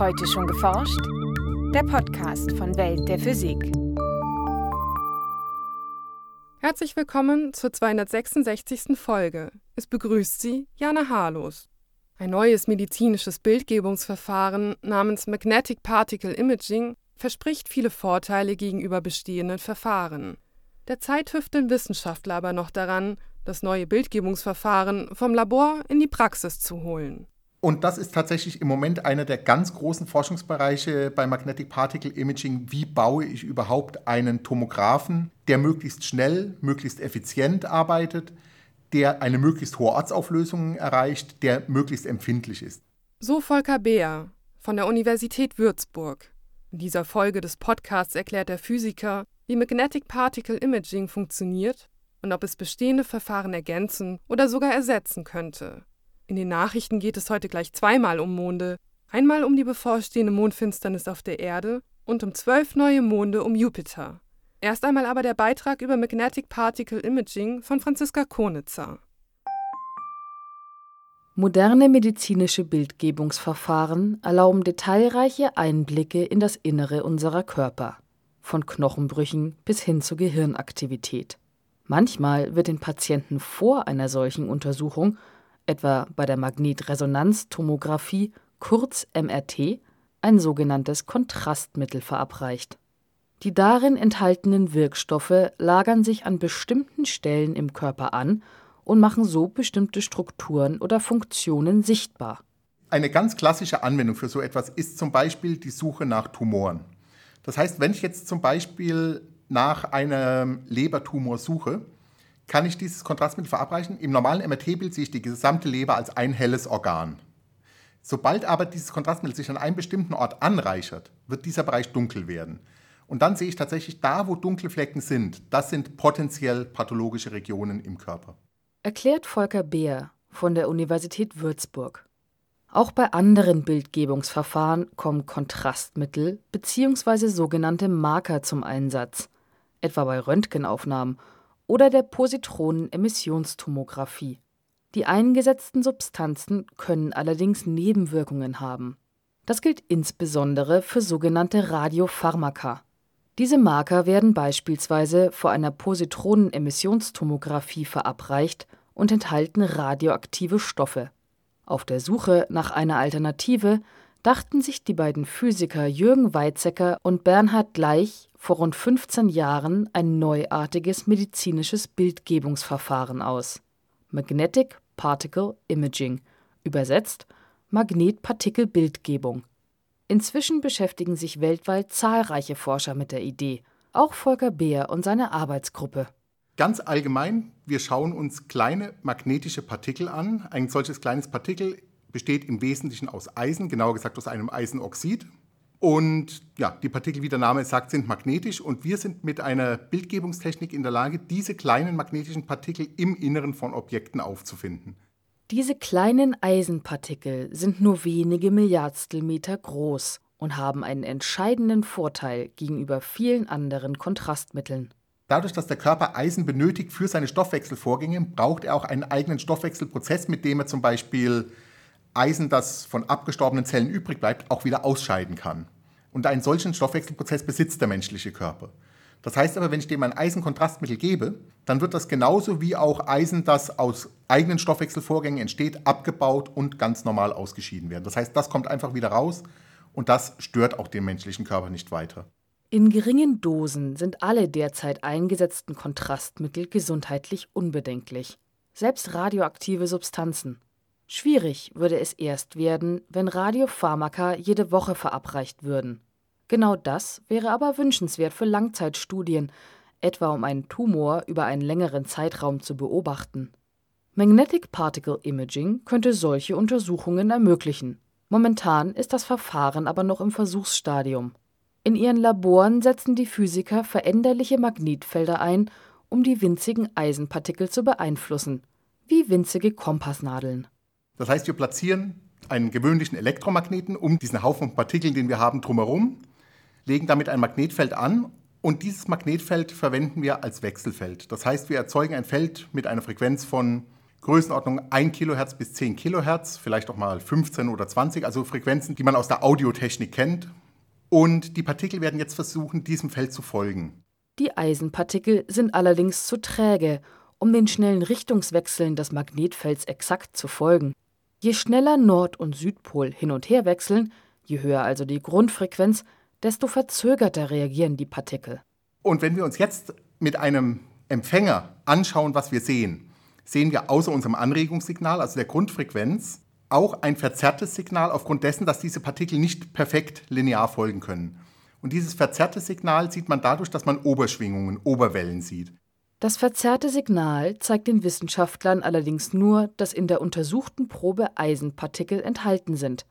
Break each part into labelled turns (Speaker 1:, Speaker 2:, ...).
Speaker 1: Heute schon geforscht? Der Podcast von Welt der Physik.
Speaker 2: Herzlich willkommen zur 266. Folge. Es begrüßt Sie Jana Harlos. Ein neues medizinisches Bildgebungsverfahren namens Magnetic Particle Imaging verspricht viele Vorteile gegenüber bestehenden Verfahren. Derzeit hüfteln Wissenschaftler aber noch daran, das neue Bildgebungsverfahren vom Labor in die Praxis zu holen.
Speaker 3: Und das ist tatsächlich im Moment einer der ganz großen Forschungsbereiche bei Magnetic Particle Imaging. Wie baue ich überhaupt einen Tomographen, der möglichst schnell, möglichst effizient arbeitet, der eine möglichst hohe Ortsauflösung erreicht, der möglichst empfindlich ist.
Speaker 2: So Volker Beer von der Universität Würzburg. In dieser Folge des Podcasts erklärt der Physiker, wie Magnetic Particle Imaging funktioniert und ob es bestehende Verfahren ergänzen oder sogar ersetzen könnte. In den Nachrichten geht es heute gleich zweimal um Monde. Einmal um die bevorstehende Mondfinsternis auf der Erde und um zwölf neue Monde um Jupiter. Erst einmal aber der Beitrag über Magnetic Particle Imaging von Franziska Konitzer.
Speaker 4: Moderne medizinische Bildgebungsverfahren erlauben detailreiche Einblicke in das Innere unserer Körper, von Knochenbrüchen bis hin zur Gehirnaktivität. Manchmal wird den Patienten vor einer solchen Untersuchung etwa bei der Magnetresonanztomographie kurz MRT, ein sogenanntes Kontrastmittel verabreicht. Die darin enthaltenen Wirkstoffe lagern sich an bestimmten Stellen im Körper an und machen so bestimmte Strukturen oder Funktionen sichtbar.
Speaker 3: Eine ganz klassische Anwendung für so etwas ist zum Beispiel die Suche nach Tumoren. Das heißt, wenn ich jetzt zum Beispiel nach einem Lebertumor suche, kann ich dieses Kontrastmittel verabreichen. Im normalen MRT-Bild sehe ich die gesamte Leber als ein helles Organ. Sobald aber dieses Kontrastmittel sich an einem bestimmten Ort anreichert, wird dieser Bereich dunkel werden. Und dann sehe ich tatsächlich da, wo dunkle Flecken sind, das sind potenziell pathologische Regionen im Körper.
Speaker 4: Erklärt Volker Beer von der Universität Würzburg. Auch bei anderen Bildgebungsverfahren kommen Kontrastmittel bzw. sogenannte Marker zum Einsatz, etwa bei Röntgenaufnahmen oder der Positronen-Emissionstomographie. Die eingesetzten Substanzen können allerdings Nebenwirkungen haben. Das gilt insbesondere für sogenannte Radiopharmaka. Diese Marker werden beispielsweise vor einer Positronen-Emissionstomographie verabreicht und enthalten radioaktive Stoffe. Auf der Suche nach einer Alternative dachten sich die beiden Physiker Jürgen Weizsäcker und Bernhard Gleich vor rund 15 Jahren ein neuartiges medizinisches Bildgebungsverfahren aus. Magnetic Particle Imaging, übersetzt Magnetpartikelbildgebung. Inzwischen beschäftigen sich weltweit zahlreiche Forscher mit der Idee, auch Volker Beer und seine Arbeitsgruppe.
Speaker 3: Ganz allgemein, wir schauen uns kleine magnetische Partikel an. Ein solches kleines Partikel besteht im Wesentlichen aus Eisen, genauer gesagt aus einem Eisenoxid. Und ja, die Partikel, wie der Name sagt, sind magnetisch und wir sind mit einer Bildgebungstechnik in der Lage, diese kleinen magnetischen Partikel im Inneren von Objekten aufzufinden.
Speaker 4: Diese kleinen Eisenpartikel sind nur wenige Milliardstelmeter groß und haben einen entscheidenden Vorteil gegenüber vielen anderen Kontrastmitteln.
Speaker 3: Dadurch, dass der Körper Eisen benötigt für seine Stoffwechselvorgänge, braucht er auch einen eigenen Stoffwechselprozess, mit dem er zum Beispiel Eisen, das von abgestorbenen Zellen übrig bleibt, auch wieder ausscheiden kann. Und einen solchen Stoffwechselprozess besitzt der menschliche Körper. Das heißt aber, wenn ich dem ein Eisenkontrastmittel gebe, dann wird das genauso wie auch Eisen, das aus eigenen Stoffwechselvorgängen entsteht, abgebaut und ganz normal ausgeschieden werden. Das heißt, das kommt einfach wieder raus und das stört auch den menschlichen Körper nicht weiter.
Speaker 4: In geringen Dosen sind alle derzeit eingesetzten Kontrastmittel gesundheitlich unbedenklich. Selbst radioaktive Substanzen. Schwierig würde es erst werden, wenn Radiopharmaka jede Woche verabreicht würden. Genau das wäre aber wünschenswert für Langzeitstudien, etwa um einen Tumor über einen längeren Zeitraum zu beobachten. Magnetic Particle Imaging könnte solche Untersuchungen ermöglichen. Momentan ist das Verfahren aber noch im Versuchsstadium. In ihren Laboren setzen die Physiker veränderliche Magnetfelder ein, um die winzigen Eisenpartikel zu beeinflussen, wie winzige Kompassnadeln.
Speaker 3: Das heißt, wir platzieren einen gewöhnlichen Elektromagneten um diesen Haufen Partikeln, den wir haben, drumherum, legen damit ein Magnetfeld an und dieses Magnetfeld verwenden wir als Wechselfeld. Das heißt, wir erzeugen ein Feld mit einer Frequenz von Größenordnung 1 Kilohertz bis 10 Kilohertz, vielleicht auch mal 15 oder 20, also Frequenzen, die man aus der Audiotechnik kennt. Und die Partikel werden jetzt versuchen, diesem Feld zu folgen.
Speaker 4: Die Eisenpartikel sind allerdings zu träge, um den schnellen Richtungswechseln des Magnetfelds exakt zu folgen. Je schneller Nord- und Südpol hin und her wechseln, je höher also die Grundfrequenz, desto verzögerter reagieren die Partikel.
Speaker 3: Und wenn wir uns jetzt mit einem Empfänger anschauen, was wir sehen, sehen wir außer unserem Anregungssignal, also der Grundfrequenz, auch ein verzerrtes Signal aufgrund dessen, dass diese Partikel nicht perfekt linear folgen können. Und dieses verzerrte Signal sieht man dadurch, dass man Oberschwingungen, Oberwellen sieht.
Speaker 4: Das verzerrte Signal zeigt den Wissenschaftlern allerdings nur, dass in der untersuchten Probe Eisenpartikel enthalten sind.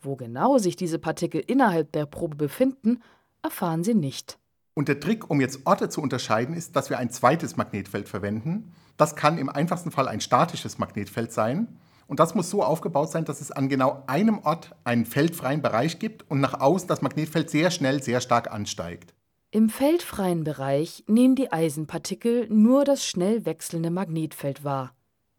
Speaker 4: Wo genau sich diese Partikel innerhalb der Probe befinden, erfahren sie nicht.
Speaker 3: Und der Trick, um jetzt Orte zu unterscheiden, ist, dass wir ein zweites Magnetfeld verwenden. Das kann im einfachsten Fall ein statisches Magnetfeld sein. Und das muss so aufgebaut sein, dass es an genau einem Ort einen feldfreien Bereich gibt und nach außen das Magnetfeld sehr schnell, sehr stark ansteigt.
Speaker 4: Im feldfreien Bereich nehmen die Eisenpartikel nur das schnell wechselnde Magnetfeld wahr.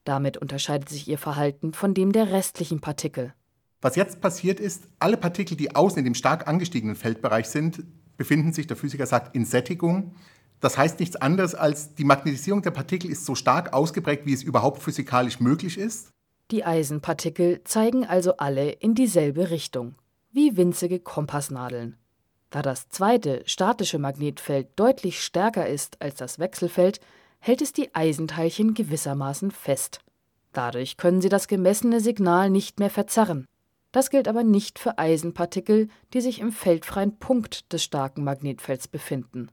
Speaker 4: Damit unterscheidet sich ihr Verhalten von dem der restlichen Partikel.
Speaker 3: Was jetzt passiert ist, alle Partikel, die außen in dem stark angestiegenen Feldbereich sind, befinden sich, der Physiker sagt, in Sättigung. Das heißt nichts anderes als, die Magnetisierung der Partikel ist so stark ausgeprägt, wie es überhaupt physikalisch möglich ist.
Speaker 4: Die Eisenpartikel zeigen also alle in dieselbe Richtung, wie winzige Kompassnadeln. Da das zweite statische Magnetfeld deutlich stärker ist als das Wechselfeld, hält es die Eisenteilchen gewissermaßen fest. Dadurch können sie das gemessene Signal nicht mehr verzerren. Das gilt aber nicht für Eisenpartikel, die sich im feldfreien Punkt des starken Magnetfelds befinden.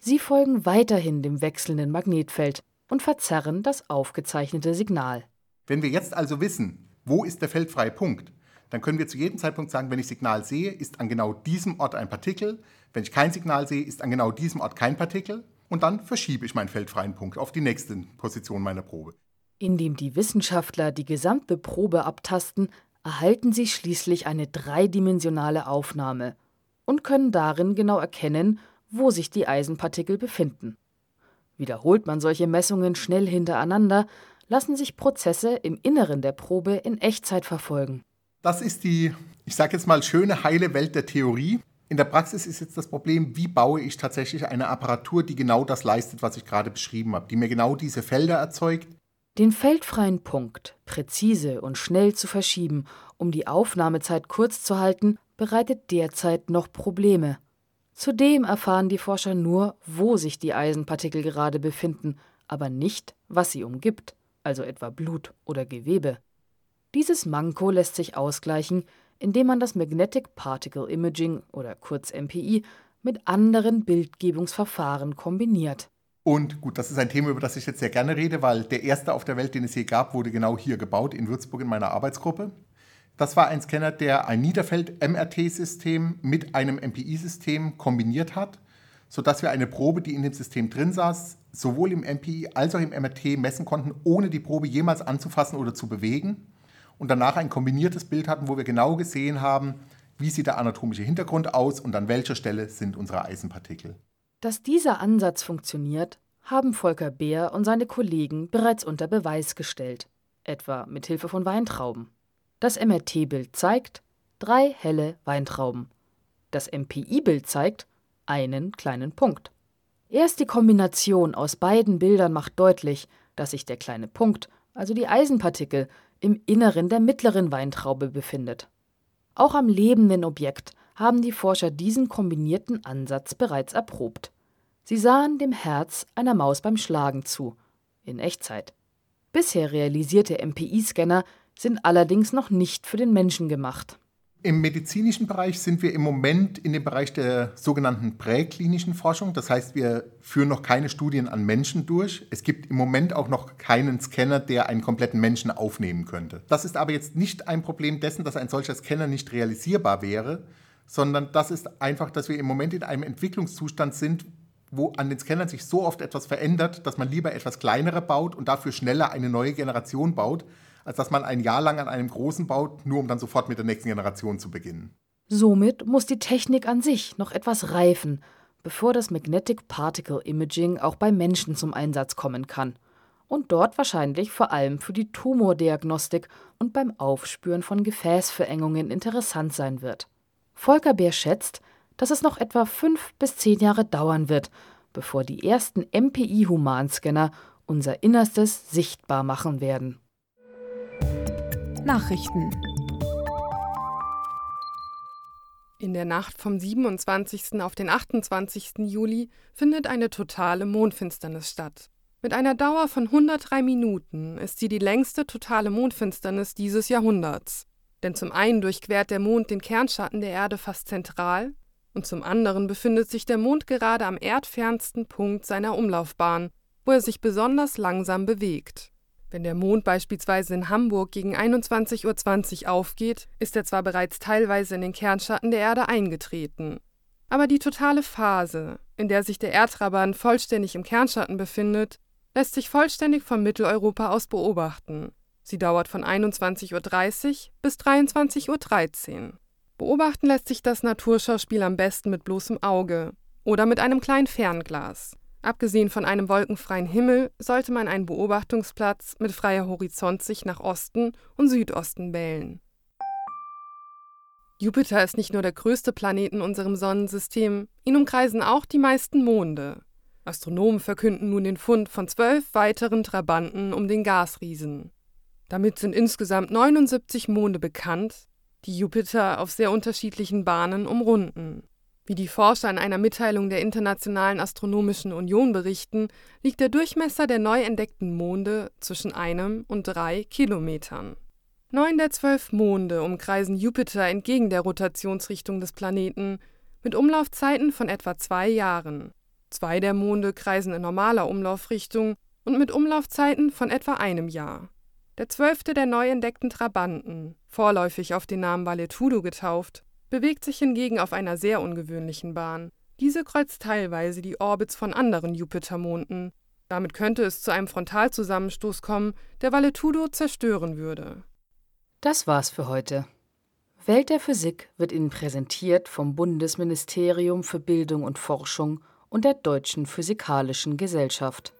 Speaker 4: Sie folgen weiterhin dem wechselnden Magnetfeld und verzerren das aufgezeichnete Signal.
Speaker 3: Wenn wir jetzt also wissen, wo ist der feldfreie Punkt, dann können wir zu jedem Zeitpunkt sagen, wenn ich Signal sehe, ist an genau diesem Ort ein Partikel. Wenn ich kein Signal sehe, ist an genau diesem Ort kein Partikel. Und dann verschiebe ich meinen feldfreien Punkt auf die nächste Position meiner Probe.
Speaker 4: Indem die Wissenschaftler die gesamte Probe abtasten, erhalten sie schließlich eine dreidimensionale Aufnahme und können darin genau erkennen, wo sich die Eisenpartikel befinden. Wiederholt man solche Messungen schnell hintereinander, lassen sich Prozesse im Inneren der Probe in Echtzeit verfolgen.
Speaker 3: Das ist die, ich sage jetzt mal, schöne, heile Welt der Theorie. In der Praxis ist jetzt das Problem, wie baue ich tatsächlich eine Apparatur, die genau das leistet, was ich gerade beschrieben habe, die mir genau diese Felder erzeugt.
Speaker 4: Den feldfreien Punkt präzise und schnell zu verschieben, um die Aufnahmezeit kurz zu halten, bereitet derzeit noch Probleme. Zudem erfahren die Forscher nur, wo sich die Eisenpartikel gerade befinden, aber nicht, was sie umgibt also etwa Blut oder Gewebe. Dieses Manko lässt sich ausgleichen, indem man das Magnetic Particle Imaging oder kurz MPI mit anderen Bildgebungsverfahren kombiniert.
Speaker 3: Und gut, das ist ein Thema, über das ich jetzt sehr gerne rede, weil der erste auf der Welt, den es je gab, wurde genau hier gebaut, in Würzburg in meiner Arbeitsgruppe. Das war ein Scanner, der ein Niederfeld-MRT-System mit einem MPI-System kombiniert hat sodass wir eine Probe, die in dem System drin saß, sowohl im MPI als auch im MRT messen konnten, ohne die Probe jemals anzufassen oder zu bewegen. Und danach ein kombiniertes Bild hatten, wo wir genau gesehen haben, wie sieht der anatomische Hintergrund aus und an welcher Stelle sind unsere Eisenpartikel.
Speaker 4: Dass dieser Ansatz funktioniert, haben Volker Beer und seine Kollegen bereits unter Beweis gestellt, etwa mit Hilfe von Weintrauben. Das MRT-Bild zeigt drei helle Weintrauben. Das MPI-Bild zeigt einen kleinen Punkt. Erst die Kombination aus beiden Bildern macht deutlich, dass sich der kleine Punkt, also die Eisenpartikel, im Inneren der mittleren Weintraube befindet. Auch am lebenden Objekt haben die Forscher diesen kombinierten Ansatz bereits erprobt. Sie sahen dem Herz einer Maus beim Schlagen zu, in Echtzeit. Bisher realisierte MPI-Scanner sind allerdings noch nicht für den Menschen gemacht.
Speaker 3: Im medizinischen Bereich sind wir im Moment in dem Bereich der sogenannten präklinischen Forschung. Das heißt, wir führen noch keine Studien an Menschen durch. Es gibt im Moment auch noch keinen Scanner, der einen kompletten Menschen aufnehmen könnte. Das ist aber jetzt nicht ein Problem dessen, dass ein solcher Scanner nicht realisierbar wäre, sondern das ist einfach, dass wir im Moment in einem Entwicklungszustand sind, wo an den Scannern sich so oft etwas verändert, dass man lieber etwas kleinere baut und dafür schneller eine neue Generation baut, als dass man ein Jahr lang an einem großen baut, nur um dann sofort mit der nächsten Generation zu beginnen.
Speaker 4: Somit muss die Technik an sich noch etwas reifen, bevor das Magnetic Particle Imaging auch bei Menschen zum Einsatz kommen kann. und dort wahrscheinlich vor allem für die Tumordiagnostik und beim Aufspüren von Gefäßverengungen interessant sein wird. Volker Bär schätzt, dass es noch etwa fünf bis zehn Jahre dauern wird, bevor die ersten MPI-Humanscanner unser Innerstes sichtbar machen werden.
Speaker 1: Nachrichten
Speaker 2: In der Nacht vom 27. auf den 28. Juli findet eine totale Mondfinsternis statt. Mit einer Dauer von 103 Minuten ist sie die längste totale Mondfinsternis dieses Jahrhunderts. Denn zum einen durchquert der Mond den Kernschatten der Erde fast zentral und zum anderen befindet sich der Mond gerade am erdfernsten Punkt seiner Umlaufbahn, wo er sich besonders langsam bewegt. Wenn der Mond beispielsweise in Hamburg gegen 21.20 Uhr aufgeht, ist er zwar bereits teilweise in den Kernschatten der Erde eingetreten, aber die totale Phase, in der sich der Erdraban vollständig im Kernschatten befindet, lässt sich vollständig von Mitteleuropa aus beobachten. Sie dauert von 21.30 Uhr bis 23.13 Uhr. Beobachten lässt sich das Naturschauspiel am besten mit bloßem Auge oder mit einem kleinen Fernglas. Abgesehen von einem wolkenfreien Himmel sollte man einen Beobachtungsplatz mit freier Horizontsicht nach Osten und Südosten wählen. Jupiter ist nicht nur der größte Planet in unserem Sonnensystem, ihn umkreisen auch die meisten Monde. Astronomen verkünden nun den Fund von zwölf weiteren Trabanten um den Gasriesen. Damit sind insgesamt 79 Monde bekannt, die Jupiter auf sehr unterschiedlichen Bahnen umrunden. Wie die Forscher in einer Mitteilung der Internationalen Astronomischen Union berichten, liegt der Durchmesser der neu entdeckten Monde zwischen einem und drei Kilometern. Neun der zwölf Monde umkreisen Jupiter entgegen der Rotationsrichtung des Planeten mit Umlaufzeiten von etwa zwei Jahren. Zwei der Monde kreisen in normaler Umlaufrichtung und mit Umlaufzeiten von etwa einem Jahr. Der zwölfte der neu entdeckten Trabanten, vorläufig auf den Namen Valetudo getauft, bewegt sich hingegen auf einer sehr ungewöhnlichen Bahn. Diese kreuzt teilweise die Orbits von anderen Jupitermonden. Damit könnte es zu einem Frontalzusammenstoß kommen, der Valetudo zerstören würde.
Speaker 4: Das war's für heute. Welt der Physik wird Ihnen präsentiert vom Bundesministerium für Bildung und Forschung und der Deutschen Physikalischen Gesellschaft.